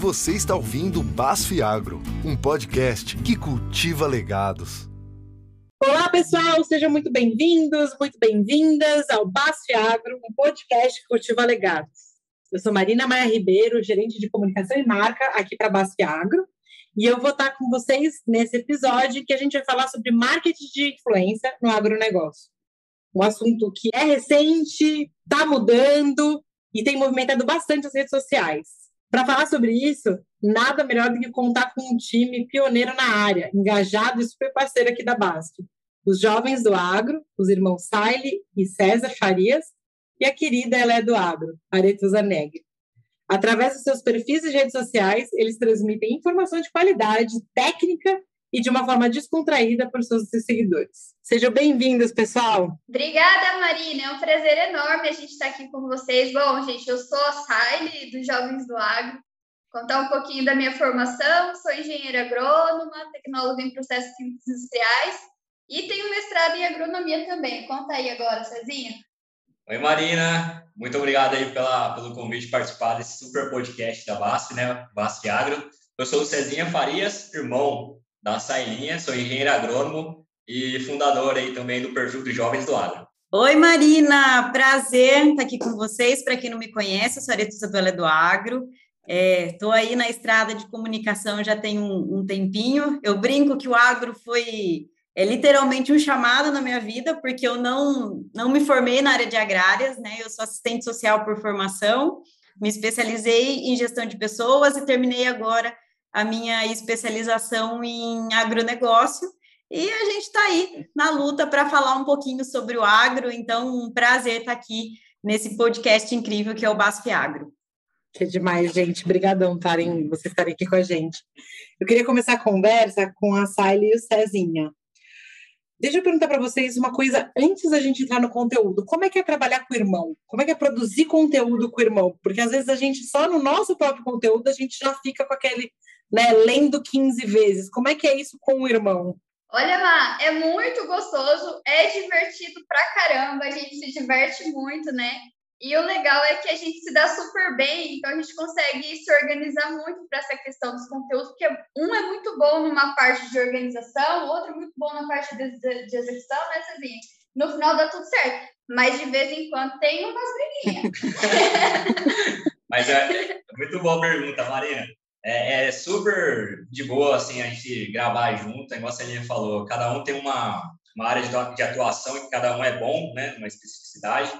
Você está ouvindo Basf Agro, um podcast que cultiva legados. Olá, pessoal, sejam muito bem-vindos, muito bem-vindas ao Basf Agro, um podcast que cultiva legados. Eu sou Marina Maia Ribeiro, gerente de comunicação e marca aqui para Basf Agro, e eu vou estar com vocês nesse episódio que a gente vai falar sobre marketing de influência no agronegócio. Um assunto que é recente, está mudando e tem movimentado bastante as redes sociais. Para falar sobre isso, nada melhor do que contar com um time pioneiro na área, engajado e super parceiro aqui da BASF. Os jovens do agro, os irmãos Saile e César Farias, e a querida Ela é do Agro, Aretusa Zanegri. Através dos seus perfis de redes sociais, eles transmitem informação de qualidade, técnica e de uma forma descontraída para os seus seguidores. Sejam bem-vindos, pessoal! Obrigada, Marina. É um prazer enorme a gente estar aqui com vocês. Bom, gente, eu sou a Saile, dos Jovens do Agro. Contar um pouquinho da minha formação. Sou engenheira agrônoma, tecnóloga em processos químicos industriais e tenho mestrado em agronomia também. Conta aí agora, Cezinha. Oi, Marina. Muito obrigado aí pela, pelo convite de participar desse super podcast da BASF, né? BASF Agro. Eu sou o Cezinha Farias, irmão da Sailinha, sou engenheiro agrônomo e fundador aí também do perfil Jovens do Agro. Oi, Marina, prazer estar aqui com vocês. Para quem não me conhece, eu sou Aretusa Duela do Agro. Estou é, aí na estrada de comunicação já tem um, um, tempinho. Eu brinco que o agro foi é, literalmente um chamado na minha vida, porque eu não, não me formei na área de agrárias, né? Eu sou assistente social por formação, me especializei em gestão de pessoas e terminei agora a minha especialização em agronegócio. E a gente está aí na luta para falar um pouquinho sobre o agro, então um prazer estar tá aqui nesse podcast incrível que é o Basf Agro. Que demais, gente. Obrigadão estarem, vocês estarem aqui com a gente. Eu queria começar a conversa com a Sally e o Cezinha. Deixa eu perguntar para vocês uma coisa antes da gente entrar no conteúdo. Como é que é trabalhar com o irmão? Como é que é produzir conteúdo com o irmão? Porque às vezes a gente, só no nosso próprio conteúdo, a gente já fica com aquele né, lendo 15 vezes. Como é que é isso com o irmão? Olha, Má, é muito gostoso, é divertido pra caramba, a gente se diverte muito, né? E o legal é que a gente se dá super bem, então a gente consegue se organizar muito para essa questão dos conteúdos, porque um é muito bom numa parte de organização, o outro é muito bom na parte de, de, de execução, né, Cezinha? No final dá tudo certo, mas de vez em quando tem umas briguinhas. mas é, é muito boa a pergunta, Marina é, é, super de boa assim a gente gravar junto, igual a Celinha falou, cada um tem uma, uma área de, atuação e cada um é bom, né, uma especificidade.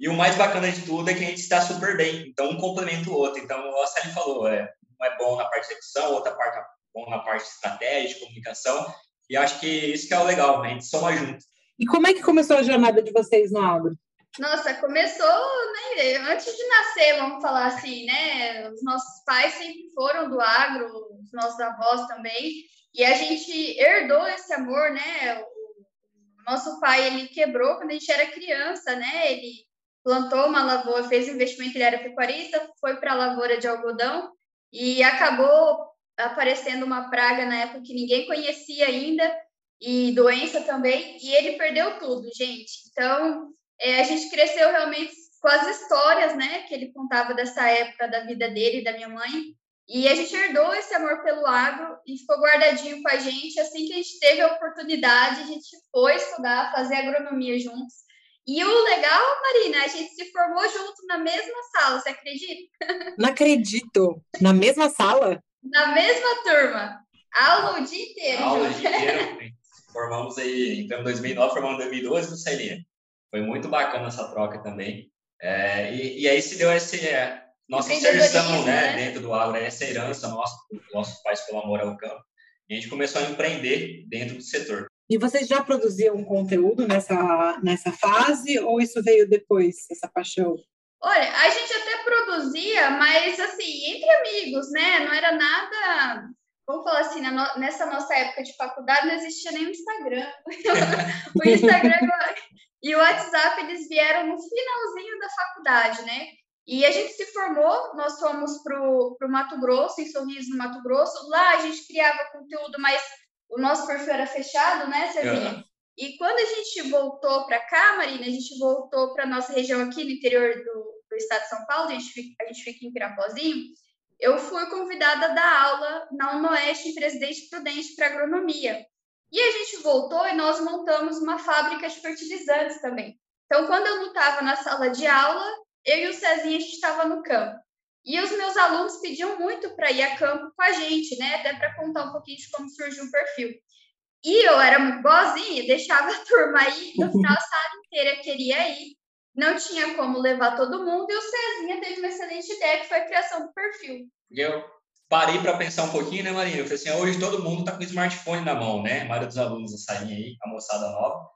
E o mais bacana de tudo é que a gente está super bem, então um complementa o outro. Então, a Celinha falou, é, um é bom na parte de execução, outra parte é bom na parte de estratégia, de comunicação, e acho que isso que é o legal, né? a gente soma junto. E como é que começou a jornada de vocês no agro? Nossa, começou né, antes de nascer, vamos falar assim, né? Os nossos pais sempre foram do agro, os nossos avós também, e a gente herdou esse amor, né? O nosso pai, ele quebrou quando a gente era criança, né? Ele plantou uma lavoura, fez investimento, ele era pecuarista, foi para a lavoura de algodão e acabou aparecendo uma praga na época que ninguém conhecia ainda, e doença também, e ele perdeu tudo, gente. Então, é, a gente cresceu realmente com as histórias, né, que ele contava dessa época da vida dele e da minha mãe. E a gente herdou esse amor pelo agro e ficou guardadinho com a gente. Assim que a gente teve a oportunidade, a gente foi estudar, fazer agronomia juntos. E o legal, Marina, a gente se formou junto na mesma sala, você acredita? Não acredito. Na mesma sala? Na mesma turma. Aula o dia inteiro. Aula o dia inteiro. Formamos aí, então, em 2009, formamos em 2012 no Celinha. Foi muito bacana essa troca também. É, e, e, aí se deu essa é, nossa inserção né, né, dentro do agro, essa herança nossa, nossos pais pelo amor ao campo. E a gente começou a empreender dentro do setor. E vocês já produziam conteúdo nessa, nessa fase ou isso veio depois, essa paixão? Olha, a gente até produzia, mas assim, entre amigos, né? Não era nada. Vamos falar assim, nessa nossa época de faculdade não existia nem o Instagram. o Instagram e o WhatsApp, eles vieram no finalzinho da faculdade, né? E a gente se formou, nós fomos para o Mato Grosso, em Sorriso, no Mato Grosso. Lá a gente criava conteúdo, mas o nosso perfil era fechado, né, Cezinha? Uhum. E quando a gente voltou para cá, Marina, a gente voltou para nossa região aqui no interior do, do estado de São Paulo, a gente, fica, a gente fica em Pirapozinho, eu fui convidada a dar aula na UNOeste em Presidente Prudente para agronomia. E a gente voltou e nós montamos uma fábrica de fertilizantes também. Então, quando eu não estava na sala de aula, eu e o Cezinha a gente estava no campo. E os meus alunos pediam muito para ir a campo com a gente, né? Até para contar um pouquinho de como surgiu o perfil. E eu era muito boazinha, deixava a turma aí, no final a sala inteira queria ir, não tinha como levar todo mundo, e o Cezinha teve uma excelente ideia, que foi a criação do perfil. Eu parei para pensar um pouquinho, né, Marina? Eu falei assim, hoje todo mundo está com smartphone na mão, né? A maioria dos alunos da salinha aí, a moçada nova.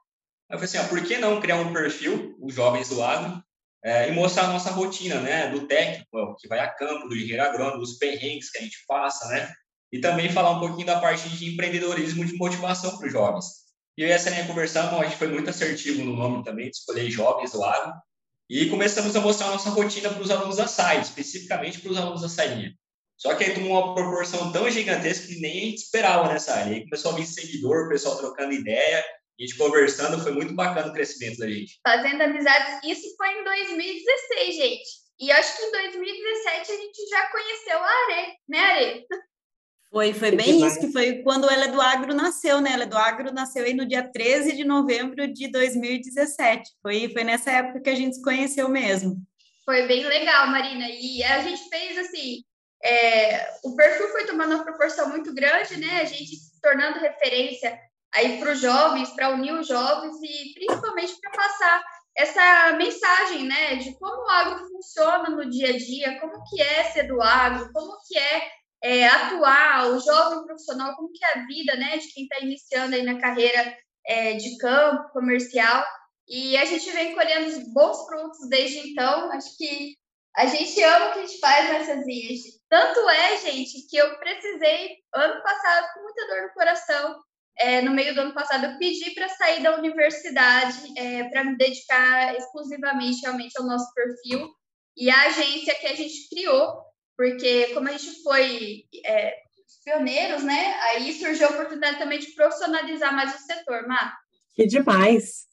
Eu falei assim, ó, por que não criar um perfil, os jovens do agro, é, e mostrar a nossa rotina, né, do técnico, que vai a campo, do engenheiro agrônomo, dos perrengues que a gente passa, né? e também falar um pouquinho da parte de empreendedorismo de motivação para os jovens. E eu e essa linha conversamos, a gente foi muito assertivo no nome também, de escolher jovens do agro, e começamos a mostrar a nossa rotina para os alunos da SAI, especificamente para os alunos da salinha. Só que aí tomou uma proporção tão gigantesca que nem a gente esperava nessa área. Aí começou a vir seguidor, o pessoal trocando ideia, a gente conversando, foi muito bacana o crescimento da gente. Fazendo amizades, isso foi em 2016, gente. E acho que em 2017 a gente já conheceu a Are, né, Are? Foi, foi bem isso que foi quando ela do Agro nasceu, né? Ela do Agro nasceu aí no dia 13 de novembro de 2017. Foi, foi nessa época que a gente se conheceu mesmo. Foi bem legal, Marina. E a gente fez assim, é, o perfil foi tomando uma proporção muito grande, né? A gente se tornando referência aí para os jovens, para unir os jovens e principalmente para passar essa mensagem, né, de como o agro funciona no dia a dia, como que é ser do agro, como que é é, atuar, o jovem profissional, como que é a vida né, de quem está iniciando aí na carreira é, de campo, comercial. E a gente vem colhendo bons frutos desde então. Acho que a gente ama o que a gente faz nessas ilhas. Tanto é, gente, que eu precisei, ano passado, com muita dor no coração, é, no meio do ano passado, eu pedi para sair da universidade é, para me dedicar exclusivamente realmente ao nosso perfil. E a agência que a gente criou porque como a gente foi é, pioneiros, né? Aí surgiu a oportunidade também de profissionalizar mais o setor, Má. Que demais!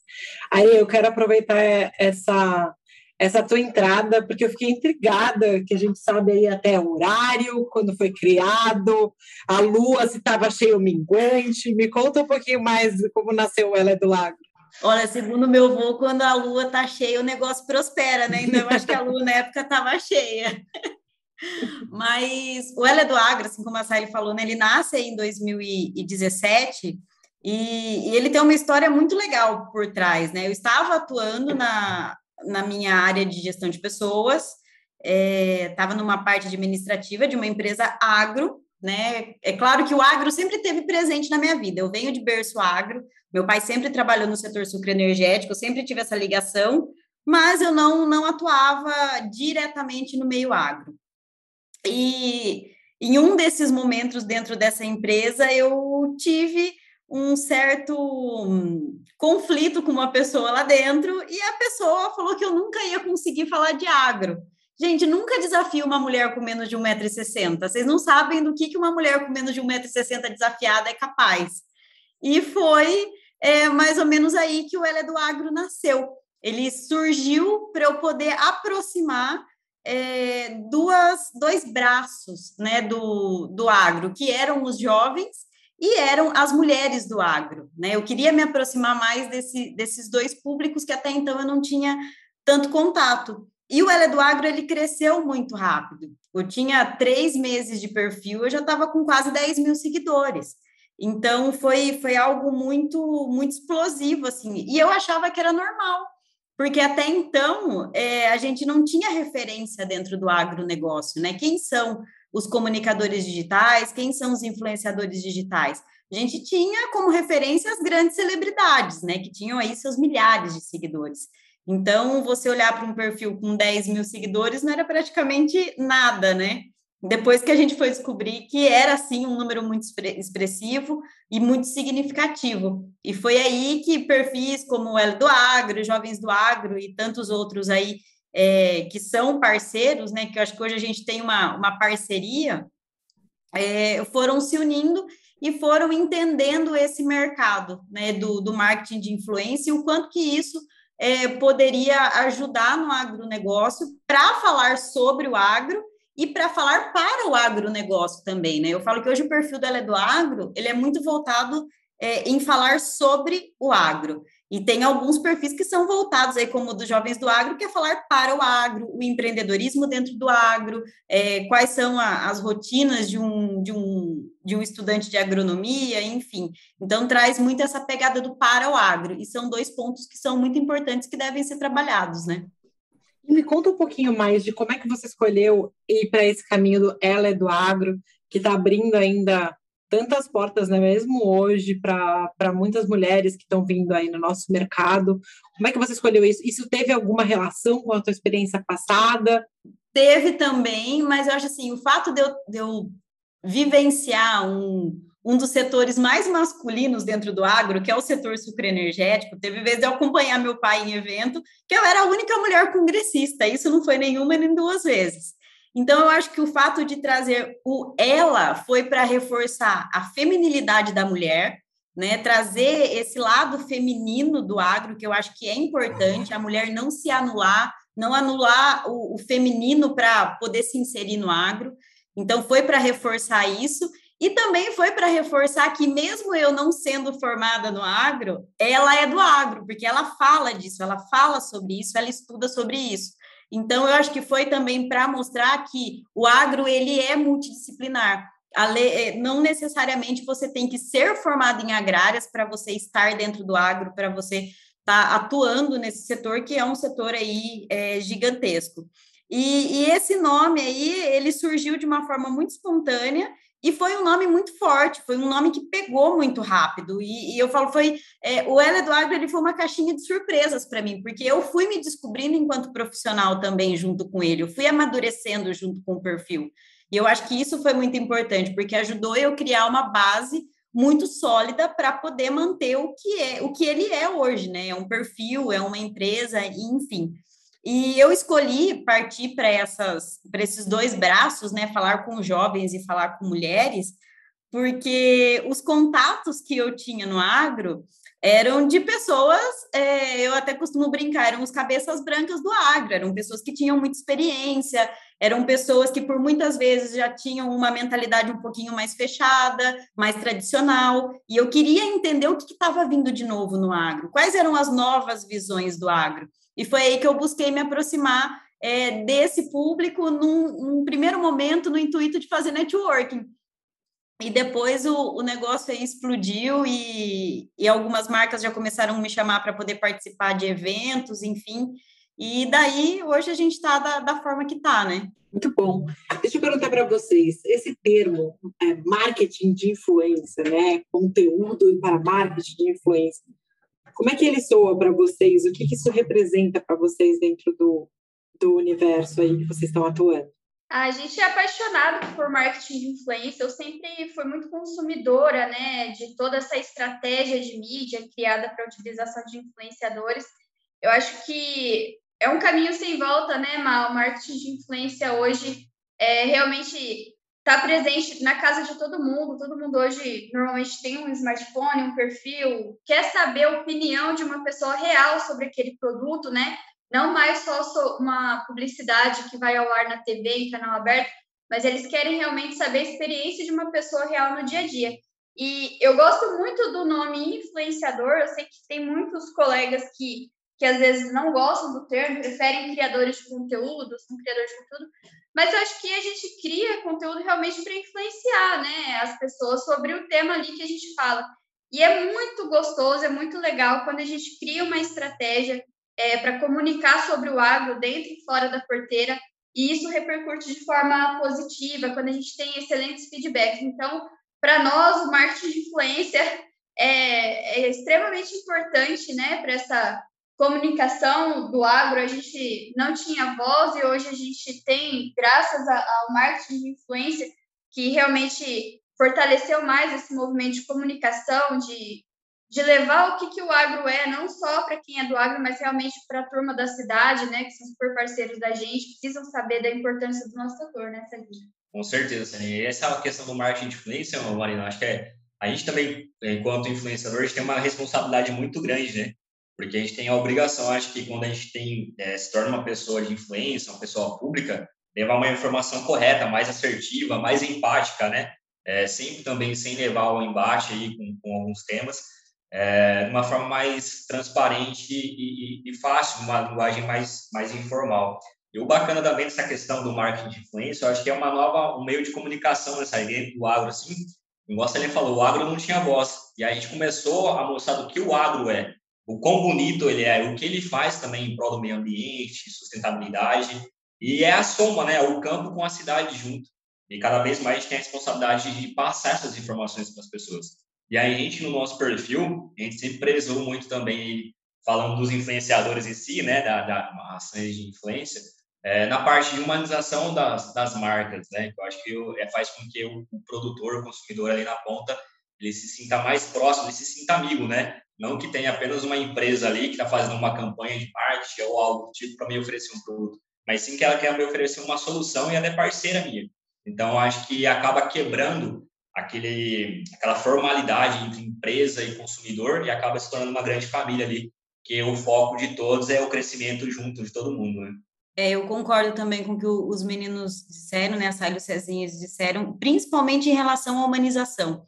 Aí eu quero aproveitar essa essa tua entrada, porque eu fiquei intrigada, que a gente sabe aí até o horário, quando foi criado, a lua, se estava cheio ou minguante. Me conta um pouquinho mais como nasceu o Ela do Lago. Olha, segundo meu avô, quando a lua está cheia, o negócio prospera, né? Então, eu acho que a lua na época estava cheia. Mas o Ela é do Agro, assim como a Sally falou, né, ele nasce em 2017 e, e, ele tem uma história muito legal por trás, né? Eu estava atuando na, na minha área de gestão de pessoas, estava é, numa parte administrativa de uma empresa agro, né? É claro que o agro sempre teve presente na minha vida. Eu venho de berço agro, meu pai sempre trabalhou no setor sucro energético, eu sempre tive essa ligação, mas eu não, não atuava diretamente no meio agro. E em um desses momentos dentro dessa empresa, eu tive um certo conflito com uma pessoa lá dentro e a pessoa falou que eu nunca ia conseguir falar de agro. Gente, nunca desafio uma mulher com menos de 1,60m. Vocês não sabem do que, que uma mulher com menos de 1,60m desafiada é capaz. E foi é, mais ou menos aí que o Ela é do Agro nasceu. Ele surgiu para eu poder aproximar é, duas, dois braços né, do, do agro, que eram os jovens e eram as mulheres do agro. Né? Eu queria me aproximar mais desse, desses dois públicos que até então eu não tinha tanto contato. E o Ela do Agro, ele cresceu muito rápido. Eu tinha três meses de perfil, eu já estava com quase 10 mil seguidores. Então, foi, foi algo muito, muito explosivo, assim. E eu achava que era normal, porque até então é, a gente não tinha referência dentro do agronegócio, né? Quem são os comunicadores digitais, quem são os influenciadores digitais? A gente tinha como referência as grandes celebridades, né? Que tinham aí seus milhares de seguidores. Então, você olhar para um perfil com 10 mil seguidores não era praticamente nada, né? Depois que a gente foi descobrir que era, assim, um número muito expressivo e muito significativo. E foi aí que perfis como o L do Agro, Jovens do Agro e tantos outros aí é, que são parceiros, né, que eu acho que hoje a gente tem uma, uma parceria, é, foram se unindo e foram entendendo esse mercado né, do, do marketing de influência e o quanto que isso é, poderia ajudar no agronegócio para falar sobre o agro e para falar para o agronegócio também, né? Eu falo que hoje o perfil dela é do agro, ele é muito voltado é, em falar sobre o agro. E tem alguns perfis que são voltados aí, como o dos jovens do agro, que é falar para o agro, o empreendedorismo dentro do agro, é, quais são a, as rotinas de um, de, um, de um estudante de agronomia, enfim. Então, traz muito essa pegada do para o agro, e são dois pontos que são muito importantes que devem ser trabalhados, né? Me conta um pouquinho mais de como é que você escolheu ir para esse caminho do Ela é do Agro, que está abrindo ainda tantas portas, né, mesmo hoje, para muitas mulheres que estão vindo aí no nosso mercado. Como é que você escolheu isso? Isso teve alguma relação com a tua experiência passada? Teve também, mas eu acho assim, o fato de eu, de eu vivenciar um, um dos setores mais masculinos dentro do agro, que é o setor sucroenergético. Teve vezes eu acompanhar meu pai em evento, que eu era a única mulher congressista, isso não foi nenhuma nem duas vezes. Então, eu acho que o fato de trazer o ela foi para reforçar a feminilidade da mulher, né? Trazer esse lado feminino do agro, que eu acho que é importante, a mulher não se anular, não anular o, o feminino para poder se inserir no agro. Então, foi para reforçar isso. E também foi para reforçar que, mesmo eu não sendo formada no agro, ela é do agro, porque ela fala disso, ela fala sobre isso, ela estuda sobre isso. Então, eu acho que foi também para mostrar que o agro ele é multidisciplinar. Eh, não necessariamente você tem que ser formado em agrárias para você estar dentro do agro, para você estar tá atuando nesse setor, que é um setor aí é, gigantesco. E, e, esse nome aí, ele surgiu de uma forma muito espontânea e foi um nome muito forte, foi um nome que pegou muito rápido. E, e eu falo, foi é, o El Eduardo ele foi uma caixinha de surpresas para mim, porque eu fui me descobrindo enquanto profissional também junto com ele, eu fui amadurecendo junto com o perfil. E eu acho que isso foi muito importante, porque ajudou eu criar uma base muito sólida para poder manter o que é o que ele é hoje, né? É um perfil, é uma empresa, enfim. E eu escolhi partir para essas para esses dois braços, né, falar com jovens e falar com mulheres, porque os contatos que eu tinha no agro eram de pessoas, é, eu até costumo brincar, eram os cabeças brancas do agro, eram pessoas que tinham muita experiência, eram pessoas que por muitas vezes já tinham uma mentalidade um pouquinho mais fechada, mais tradicional, e eu queria entender o que estava vindo de novo no agro, quais eram as novas visões do agro. E foi aí que eu busquei me aproximar é, desse público num, num, primeiro momento no intuito de fazer networking. E depois o, o negócio aí explodiu e, e algumas marcas já começaram a me chamar para poder participar de eventos, enfim. E daí, hoje a gente está da, da, forma que está, né? Muito bom. Deixa eu perguntar para vocês, esse termo, é, marketing de influência, né? Conteúdo para marketing de influência, como é que ele soa para vocês? O que, que isso representa para vocês dentro do, do universo aí que vocês estão atuando? A gente é apaixonado por marketing de influência. Eu sempre fui muito consumidora, né, de toda essa estratégia de mídia criada para a utilização de influenciadores. Eu acho que é um caminho sem volta, né, Mal? O marketing de influência hoje é realmente está presente na casa de todo mundo. Todo mundo hoje normalmente tem um smartphone, um perfil, quer saber a opinião de uma pessoa real sobre aquele produto, né? Não mais só uma publicidade que vai ao ar na TV, em canal aberto, mas eles querem realmente saber a experiência de uma pessoa real no dia a dia. E eu gosto muito do nome influenciador. Eu sei que tem muitos colegas que que às vezes não gostam do termo, preferem criadores de conteúdo, são criadores de conteúdo, mas eu acho que a gente cria conteúdo realmente para influenciar né, as pessoas sobre o tema ali que a gente fala. E é muito gostoso, é muito legal quando a gente cria uma estratégia é, para comunicar sobre o agro dentro e fora da porteira, e isso repercute de forma positiva quando a gente tem excelentes feedbacks. Então, para nós, o marketing de influência é, é extremamente importante né, para essa comunicação do agro a gente não tinha voz e hoje a gente tem, graças ao marketing de influência, que realmente fortaleceu mais esse movimento de comunicação, de, de levar o que, que o agro é, não só para quem é do agro, mas realmente para a turma da cidade, né, que são super parceiros da gente, precisam saber da importância do nosso setor, né, Salinha? Com certeza, Salinha. E essa questão do marketing de influência, Marina, acho que é, a gente também, enquanto influenciador, a gente tem uma responsabilidade muito grande, né? Porque a gente tem a obrigação, acho que quando a gente tem, é, se torna uma pessoa de influência, uma pessoa pública, levar uma informação correta, mais assertiva, mais empática, né? É, sempre também sem levar ao embate aí com, com alguns temas, é, de uma forma mais transparente e, e, e, fácil, uma linguagem mais, mais informal. E o bacana também dessa questão do marketing de influência, eu acho que é uma nova, um meio de comunicação nessa ideia do agro, assim, igual você falou, o agro não tinha voz, e a gente começou a mostrar do que o agro é, o quão bonito ele é, o que ele faz também em prol do meio ambiente, sustentabilidade, e é a soma, né, o campo com a cidade junto. E cada vez mais a gente tem a responsabilidade de passar essas informações para as pessoas. E aí a gente, no nosso perfil, a gente sempre prezou muito também, falando dos influenciadores em si, né, da, da ações de influência, é, na parte de humanização das, das marcas, né? Eu acho que eu, é, faz com que o, o, produtor, o consumidor ali na ponta, ele se sinta mais próximo, ele se sinta amigo, né? Não que tenha apenas uma empresa ali que está fazendo uma campanha de marketing ou algo do tipo para me oferecer um produto, mas sim que ela quer me oferecer uma solução e ela é parceira minha. Então, acho que acaba quebrando aquele, aquela formalidade entre empresa e consumidor e acaba se tornando uma grande família ali, que o foco de todos é o crescimento junto de todo mundo, né? É, eu concordo também com o que os meninos disseram, né, a Sálio e o Cezinhas disseram, principalmente em relação à humanização.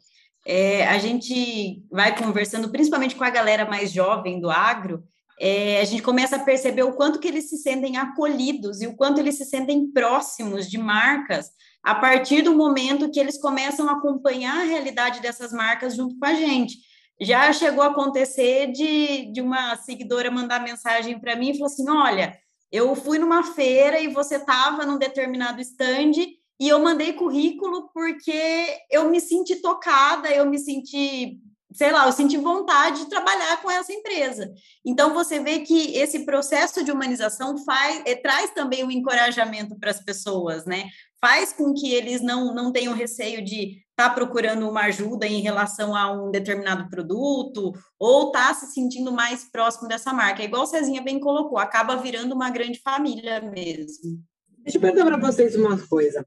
É, a gente vai conversando, principalmente com a galera mais jovem do agro, é, a gente começa a perceber o quanto que eles se sentem acolhidos e o quanto eles se sentem próximos de marcas a partir do momento que eles começam a acompanhar a realidade dessas marcas junto com a gente. Já chegou a acontecer de, de uma seguidora mandar mensagem para mim e falou assim: olha eu fui numa feira e você estava num determinado stand e eu mandei currículo porque eu me senti tocada, eu me senti, sei lá, eu senti vontade de trabalhar com essa empresa. Então você vê que esse processo de humanização faz, é, traz também um encorajamento para as pessoas, né? Faz com que eles não, não tenham receio de está procurando uma ajuda em relação a um determinado produto ou está se sentindo mais próximo dessa marca. É igual o Cezinha bem colocou, acaba virando uma grande família mesmo. Deixa eu perguntar para vocês uma coisa.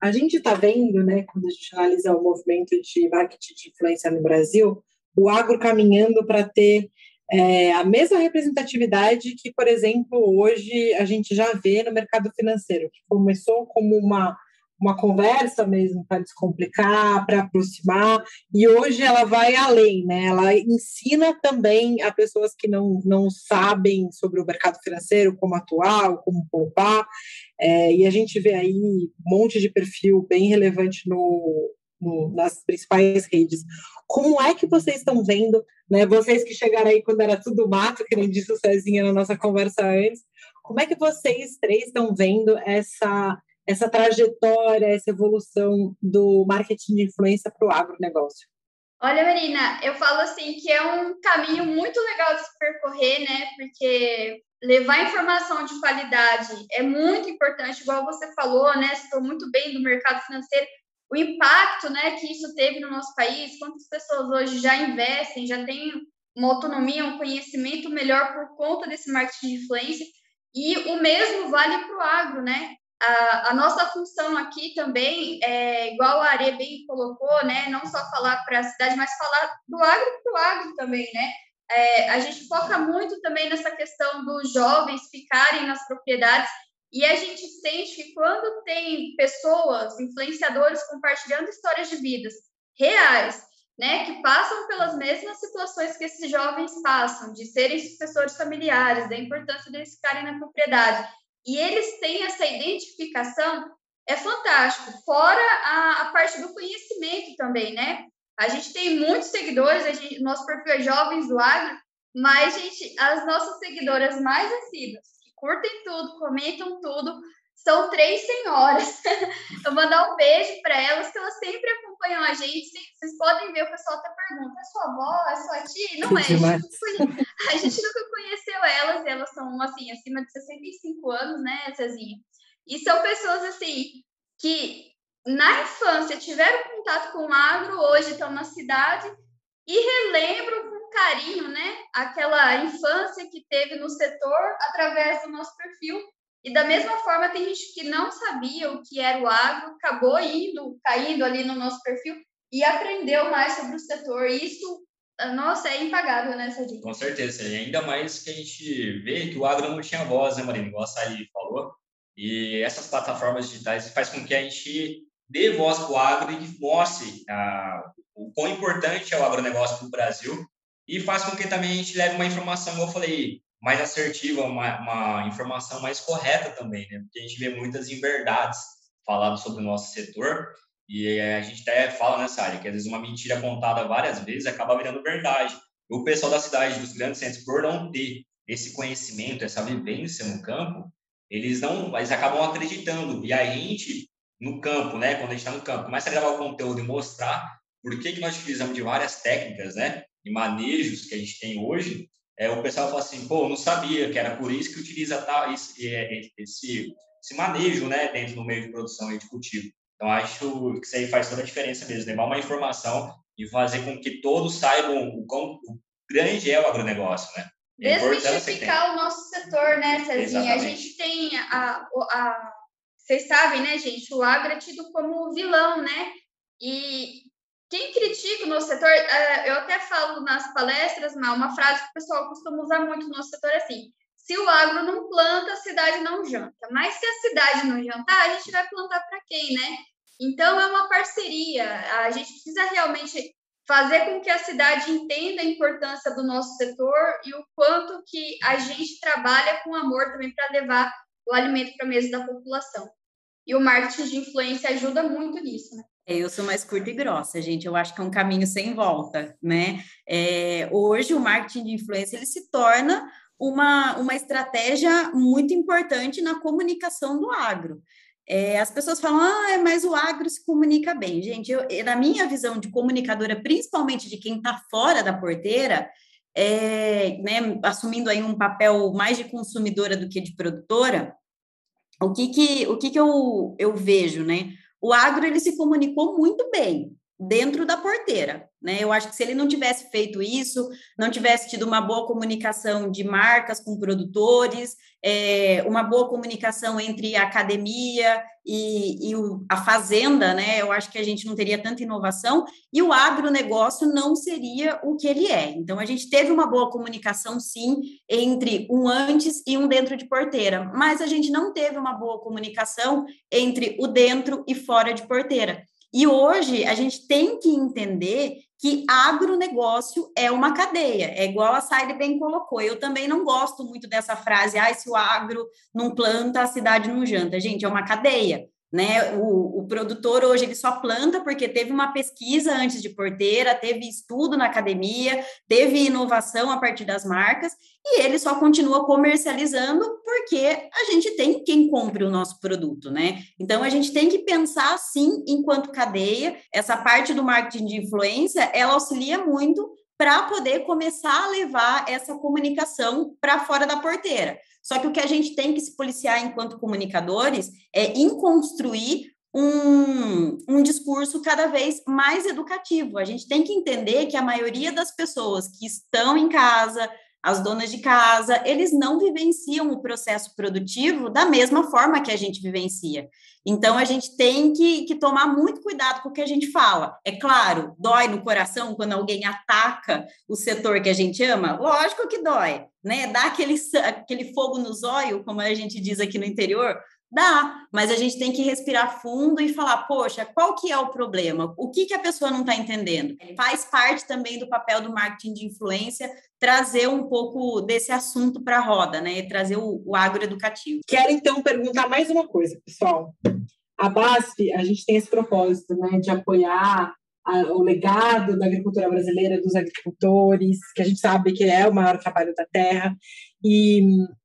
A gente está vendo, né, quando a gente analisa o movimento de marketing de influência no Brasil, o agro caminhando para ter é, a mesma representatividade que, por exemplo, hoje a gente já vê no mercado financeiro, que começou como uma uma conversa mesmo para descomplicar, para aproximar, e hoje ela vai além, né? Ela ensina também a pessoas que não, não sabem sobre o mercado financeiro, como atuar, como poupar, é, e a gente vê aí um monte de perfil bem relevante no, no, nas principais redes. Como é que vocês estão vendo, né? Vocês que chegaram aí quando era tudo mato, que nem disse o Cezinha na nossa conversa antes, como é que vocês três estão vendo essa essa trajetória, essa evolução do marketing de influência para o agronegócio? Olha, Marina, eu falo assim que é um caminho muito legal de se percorrer, né? Porque levar informação de qualidade é muito importante, igual você falou, né? Estou muito bem do mercado financeiro. O impacto, né, que isso teve no nosso país, quantas pessoas hoje já investem, já têm uma autonomia, um conhecimento melhor por conta desse marketing de influência. E o mesmo vale para o agro, né? A, a, nossa função aqui também, é, igual a Are bem colocou, né, não só falar para a cidade, mas falar do agro para o agro também, né? É, a gente foca muito também nessa questão dos jovens ficarem nas propriedades e a gente sente que quando tem pessoas, influenciadores compartilhando histórias de vidas reais, né, que passam pelas mesmas situações que esses jovens passam, de serem sucessores familiares, da importância deles ficarem na propriedade, e eles têm essa identificação, é fantástico. Fora a, a parte do conhecimento também, né? A gente tem muitos seguidores, a gente, nosso perfil é Jovens do Agro, mas gente, as nossas seguidoras mais assíduas, que curtem tudo, comentam tudo, são três senhoras. Eu mandar um beijo para elas, que elas sempre acompanham a gente. Vocês podem ver, o pessoal até pergunta: é sua avó, é sua tia? Não é, a gente, a gente nunca conheceu elas, elas são, assim, acima de 65 anos, né, Cezinha? E são pessoas, assim, que na infância tiveram contato com o agro, hoje estão na cidade e relembram com carinho, né, aquela infância que teve no setor através do nosso perfil e da mesma forma, tem gente que não sabia o que era o agro, acabou indo, caindo ali no nosso perfil e aprendeu mais sobre o setor. E isso, nossa, é impagável, né, Sadi? Com certeza, e ainda mais que a gente vê que o agro não tinha voz, né, Marina? Igual a Sally falou. E essas plataformas digitais faz com que a gente dê voz para o agro e mostre ah, o quão importante é o agronegócio para o Brasil e faz com que também a gente leve uma informação, como eu falei, mais assertiva, uma, uma informação mais correta também, né? Porque a gente vê muitas inverdades faladas sobre o nosso setor e a gente até fala nessa área que às vezes uma mentira contada várias vezes acaba virando verdade. O pessoal da cidade, dos grandes centros, por não ter esse conhecimento, essa vivência no campo, eles não, eles acabam acreditando. E a gente no campo, né, quando a gente está no campo, começa a gravar o conteúdo e mostrar por que que nós utilizamos de várias técnicas, né, e manejos que a gente tem hoje, é, o pessoal fala assim, pô, não sabia que era por isso que utiliza tal, esse, esse, esse manejo, né, dentro do meio de produção e de cultivo. Então, acho que isso aí faz toda a diferença mesmo, levar uma informação e fazer com que todos saibam o quão o grande é o agronegócio, né? É Desmistificar o nosso setor, né, Cezinha? A gente tem a, a, Vocês sabem, né, gente? O agro é tido como vilão, né? E quem critica o nosso setor, é, eu até falo nas palestras, mas uma frase que o pessoal costuma usar muito no nosso setor é assim: se o agro não planta, a cidade não janta. Mas se a cidade não jantar, a gente vai plantar para quem, né? Então é uma parceria. A gente precisa realmente fazer com que a cidade entenda a importância do nosso setor e o quanto que a gente trabalha com amor também para levar o alimento para a mesa da população. E o marketing de influência ajuda muito nisso, né? É, eu sou mais curta e grossa, gente. Eu acho que é um caminho sem volta, né? É, hoje o marketing de influência ele se torna uma, uma estratégia muito importante na comunicação do agro. É, as pessoas falam, ah, mas o agro se comunica bem. Gente, eu, na minha visão de comunicadora, principalmente de quem está fora da porteira, é, né, assumindo aí um papel mais de consumidora do que de produtora, o que que, o que, que eu, eu vejo, né? O agro, ele se comunicou muito bem, dentro da porteira, né? Eu acho que se ele não tivesse feito isso, não tivesse tido uma boa comunicação de marcas com produtores, é, uma boa comunicação entre a academia e, e o, a fazenda, né? Eu acho que a gente não teria tanta inovação e o agronegócio não seria o que ele é. Então, a gente teve uma boa comunicação, sim, entre um antes e um dentro de porteira, mas a gente não teve uma boa comunicação entre o dentro e fora de porteira. E hoje a gente tem que entender que agronegócio é uma cadeia, é igual a Saile bem colocou. Eu também não gosto muito dessa frase, ah, se o agro não planta, a cidade não janta. Gente, é uma cadeia né? O, o, produtor hoje ele só planta porque teve uma pesquisa antes de porteira, teve estudo na academia, teve inovação a partir das marcas e ele só continua comercializando porque a gente tem quem compre o nosso produto, né? Então a gente tem que pensar assim enquanto cadeia. Essa parte do marketing de influência ela auxilia muito para poder começar a levar essa comunicação para fora da porteira. Só que o que a gente tem que se policiar enquanto comunicadores é em construir um, um discurso cada vez mais educativo. A gente tem que entender que a maioria das pessoas que estão em casa, as donas de casa, eles não vivenciam o processo produtivo da mesma forma que a gente vivencia. Então, a gente tem que, que, tomar muito cuidado com o que a gente fala. É claro, dói no coração quando alguém ataca o setor que a gente ama? Lógico que dói, né? Dá aquele, aquele fogo no zóio, como a gente diz aqui no interior, Dá, mas a gente tem que respirar fundo e falar, poxa, qual que é o problema? O que, que a pessoa não está entendendo? Faz parte também do papel do marketing de influência trazer um pouco desse assunto para a roda, né? Trazer o, o agroeducativo. Quero, então, perguntar mais uma coisa, pessoal. A BASF, a gente tem esse propósito, né, de apoiar a, o legado da agricultura brasileira, dos agricultores, que a gente sabe que é o maior trabalho da terra, e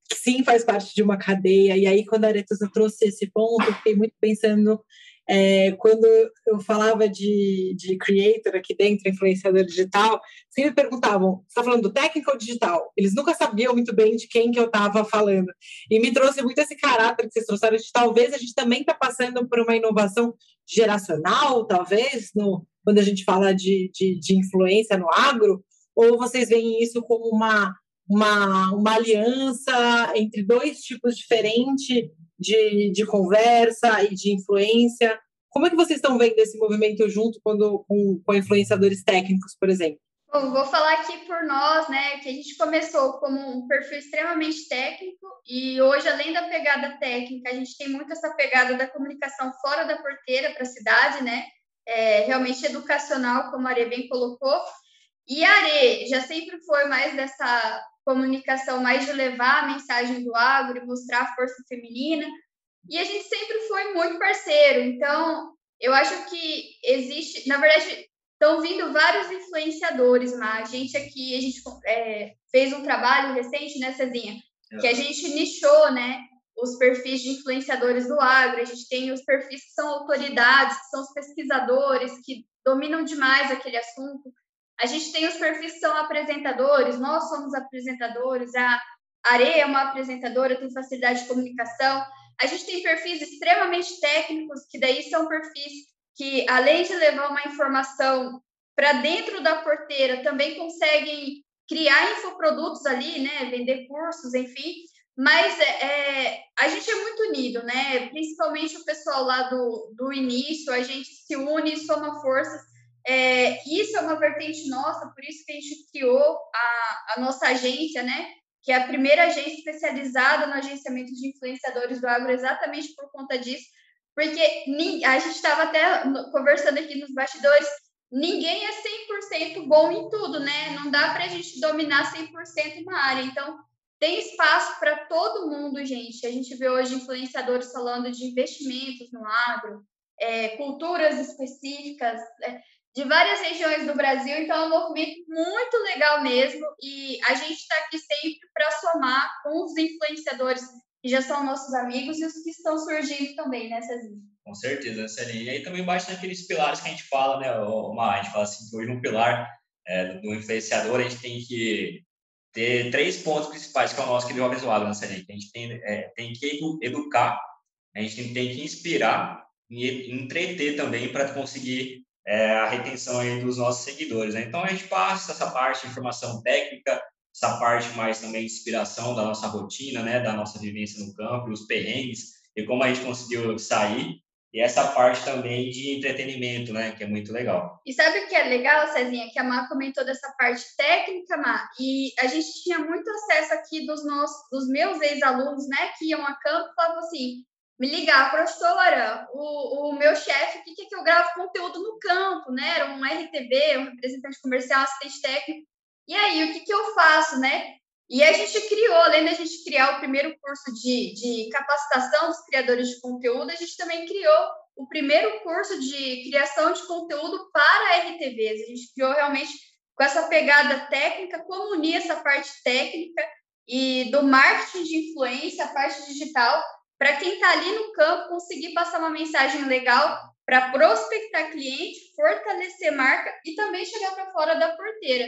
que sim faz parte de uma cadeia. E aí, quando a Aretusa trouxe esse ponto, eu fiquei muito pensando é, quando eu falava de, de creator aqui dentro, influenciador digital, sempre perguntavam: você está falando do técnico ou digital? Eles nunca sabiam muito bem de quem que eu estava falando. E me trouxe muito esse caráter que vocês trouxeram de talvez a gente também está passando por uma inovação geracional, talvez, no, quando a gente fala de, de, de influência no agro, ou vocês veem isso como uma uma, uma aliança entre dois tipos diferentes de, de conversa e de influência. Como é que vocês estão vendo esse movimento junto quando, com, com influenciadores técnicos, por exemplo? Bom, vou falar aqui por nós, né, que a gente começou como um perfil extremamente técnico e hoje, além da pegada técnica, a gente tem muito essa pegada da comunicação fora da porteira para a cidade, né, é, realmente educacional, como a Are bem colocou. E a Are já sempre foi mais dessa comunicação, mais de levar a mensagem do agro e mostrar a força feminina. E a gente sempre foi muito parceiro, então eu acho que existe, na verdade, Estão vindo vários influenciadores, mas a gente aqui, a gente é, fez um trabalho recente, né, Cezinha? Que a gente nichou, né, os perfis de influenciadores do agro, a gente tem os perfis que são autoridades, que são os pesquisadores, que dominam demais aquele assunto. A gente tem os perfis que são apresentadores, nós somos apresentadores, a Areia é uma apresentadora, tem facilidade de comunicação. A gente tem perfis extremamente técnicos, que daí são perfis que, além de levar uma informação para dentro da porteira, também conseguem criar infoprodutos ali, né? Vender cursos, enfim. Mas é, é, a gente é muito unido, né? Principalmente o pessoal lá do, do início, a gente se une, soma forças. É, isso é uma vertente nossa, por isso que a gente criou a, a nossa agência, né? Que é a primeira agência especializada no agenciamento de influenciadores do agro, exatamente por conta disso, porque a gente estava até conversando aqui nos bastidores, ninguém é 100% bom em tudo, né? Não dá para a gente dominar 100% uma área. Então, tem espaço para todo mundo, gente. A gente vê hoje influenciadores falando de investimentos no agro, é, culturas específicas é, de várias regiões do Brasil. Então, é um movimento muito legal mesmo. E a gente está aqui sempre para somar com os influenciadores que já são nossos amigos e os que estão surgindo também, né, Cezinha? Com certeza, né, Celinha. E aí também bate naqueles pilares que a gente fala, né, Omar? A gente fala assim, que hoje no pilar é, do influenciador a gente tem que ter três pontos principais, que é o nosso que é visual, né, Celinha? A gente tem, é, tem que educar, a gente tem que inspirar e entreter também para conseguir é, a retenção aí dos nossos seguidores. Né? Então, a gente passa essa parte de informação técnica, essa parte mais também de inspiração da nossa rotina, né, da nossa vivência no campo, os perrengues e como a gente conseguiu sair e essa parte também de entretenimento, né, que é muito legal. E sabe o que é legal, Cezinha, que a Má comentou dessa parte técnica, Má, e a gente tinha muito acesso aqui dos nossos, dos meus ex-alunos, né, que iam a campo e falavam assim, me ligar, professora, o, o meu chefe, o que, que, que eu gravo conteúdo no campo, né, era um RTB, um representante comercial, assistente técnico, e aí, o que, que eu faço, né? E a gente criou, além da gente criar o primeiro curso de, de capacitação dos criadores de conteúdo, a gente também criou o primeiro curso de criação de conteúdo para RTVs. A gente criou realmente com essa pegada técnica, como unir essa parte técnica e do marketing de influência, a parte digital, para quem está ali no campo conseguir passar uma mensagem legal para prospectar cliente, fortalecer marca e também chegar para fora da porteira.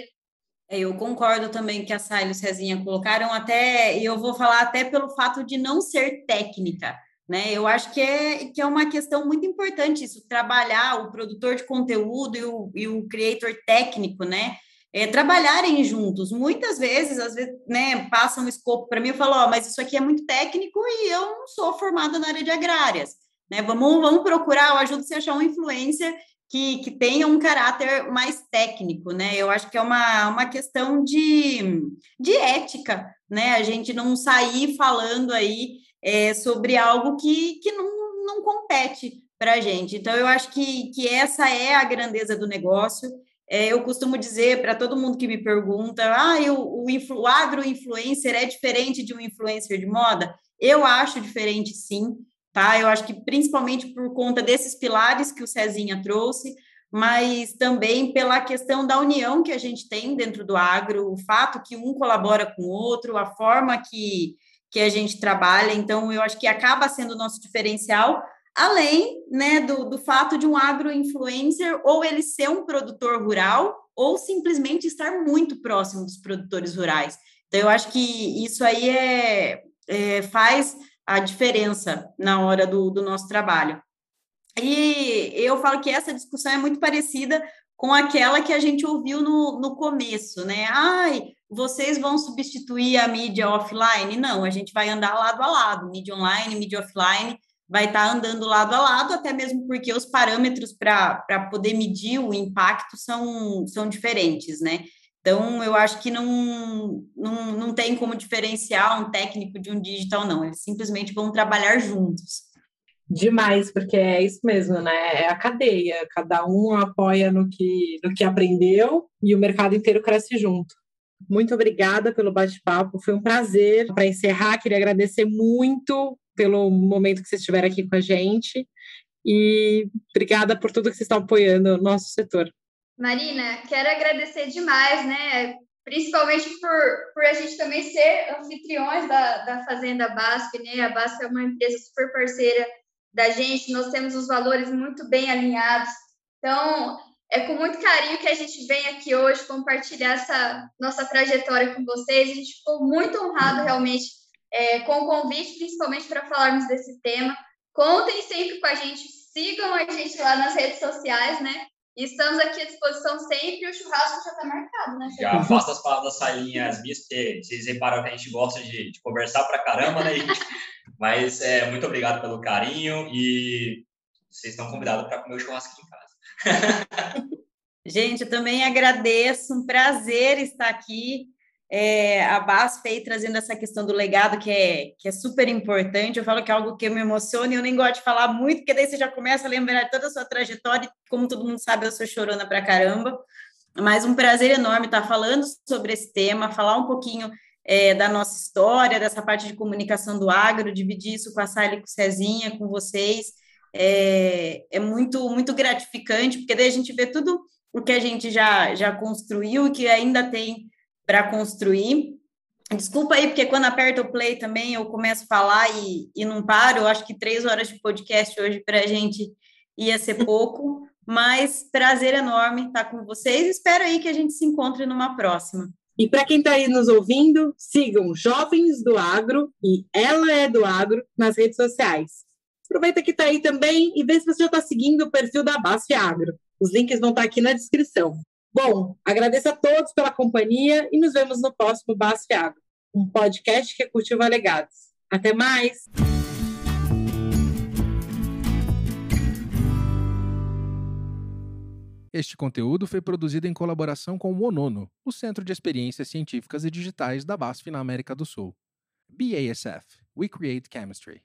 É, eu concordo também que a Sally e o Cezinha colocaram até, e eu vou falar até pelo fato de não ser técnica, né? Eu acho que é, que é uma questão muito importante isso, trabalhar o produtor de conteúdo e o, e o creator técnico, né? É, trabalharem juntos. Muitas vezes, às vezes, né, passam um escopo para mim e falam, oh, mas isso aqui é muito técnico e eu não sou formada na área de agrárias. Né? Vamos, vamos procurar, eu ajudo você a achar um influencer que, que tenha um caráter mais técnico, né? Eu acho que é uma, uma questão de, de ética, né? A gente não sair falando aí é, sobre algo que, que não, não compete para a gente. Então, eu acho que, que essa é a grandeza do negócio. É, eu costumo dizer para todo mundo que me pergunta: ah, eu, o, o agro-influencer é diferente de um influencer de moda? Eu acho diferente, sim tá? Eu acho que principalmente por conta desses pilares que o Cezinha trouxe, mas também pela questão da união que a gente tem dentro do agro, o fato que um colabora com o outro, a forma que, que a gente trabalha, então eu acho que acaba sendo o nosso diferencial, além né, do, do fato de um agro-influencer ou ele ser um produtor rural ou simplesmente estar muito próximo dos produtores rurais. Então, eu acho que isso aí é, é faz a diferença na hora do, do nosso trabalho. E eu falo que essa discussão é muito parecida com aquela que a gente ouviu no, no começo, né? Ai, vocês vão substituir a mídia offline? Não, a gente vai andar lado a lado, mídia online, mídia offline, vai estar andando lado a lado, até mesmo porque os parâmetros para poder medir o impacto são, são diferentes, né? Então, eu acho que não, não, não tem como diferenciar um técnico de um digital, não. Eles simplesmente vão trabalhar juntos. Demais, porque é isso mesmo, né? É a cadeia. Cada um apoia no que, no que aprendeu e o mercado inteiro cresce junto. Muito obrigada pelo bate-papo, foi um prazer. Para encerrar, queria agradecer muito pelo momento que vocês estiveram aqui com a gente e obrigada por tudo que vocês estão apoiando o nosso setor. Marina, quero agradecer demais, né? Principalmente por, por a gente também ser anfitriões da, da Fazenda Basf, né? A Basf é uma empresa super parceira da gente, nós temos os valores muito bem alinhados. Então, é com muito carinho que a gente vem aqui hoje compartilhar essa nossa trajetória com vocês. A gente ficou muito honrado realmente é, com o convite, principalmente para falarmos desse tema. Contem sempre com a gente, sigam a gente lá nas redes sociais, né? E estamos aqui à disposição sempre. O churrasco já está marcado, né? Já faço as palavras da salinha as minhas, porque vocês reparam que a gente gosta de, de conversar pra caramba, né? Mas é, muito obrigado pelo carinho e vocês estão convidados para comer o churrasco aqui em casa. gente, eu também agradeço, um prazer estar aqui. É, a BASF trazendo essa questão do legado que é, que é super importante. Eu falo que é algo que me emociona e eu nem gosto de falar muito, porque daí você já começa a lembrar toda a sua trajetória. Como todo mundo sabe, eu sou chorona pra caramba. Mas um prazer enorme estar falando sobre esse tema, falar um pouquinho é, da nossa história, dessa parte de comunicação do agro, dividir isso com a Sally com o Cezinha, com vocês. É, é muito, muito gratificante, porque daí a gente vê tudo o que a gente já, já construiu e que ainda tem para construir. Desculpa aí, porque quando aperta o play também eu começo a falar e, e não paro. Eu acho que três horas de podcast hoje para a gente ia ser pouco, mas prazer enorme estar com vocês. Espero aí que a gente se encontre numa próxima. E para quem está aí nos ouvindo, sigam Jovens do Agro e Ela é do Agro nas redes sociais. Aproveita que está aí também e vê se você já está seguindo o perfil da Basf Agro. Os links vão estar tá aqui na descrição. Bom, agradeço a todos pela companhia e nos vemos no próximo Basf Agro, um podcast que cultiva legados. Até mais! Este conteúdo foi produzido em colaboração com o ONONO, o Centro de Experiências Científicas e Digitais da BASF na América do Sul. BASF We Create Chemistry.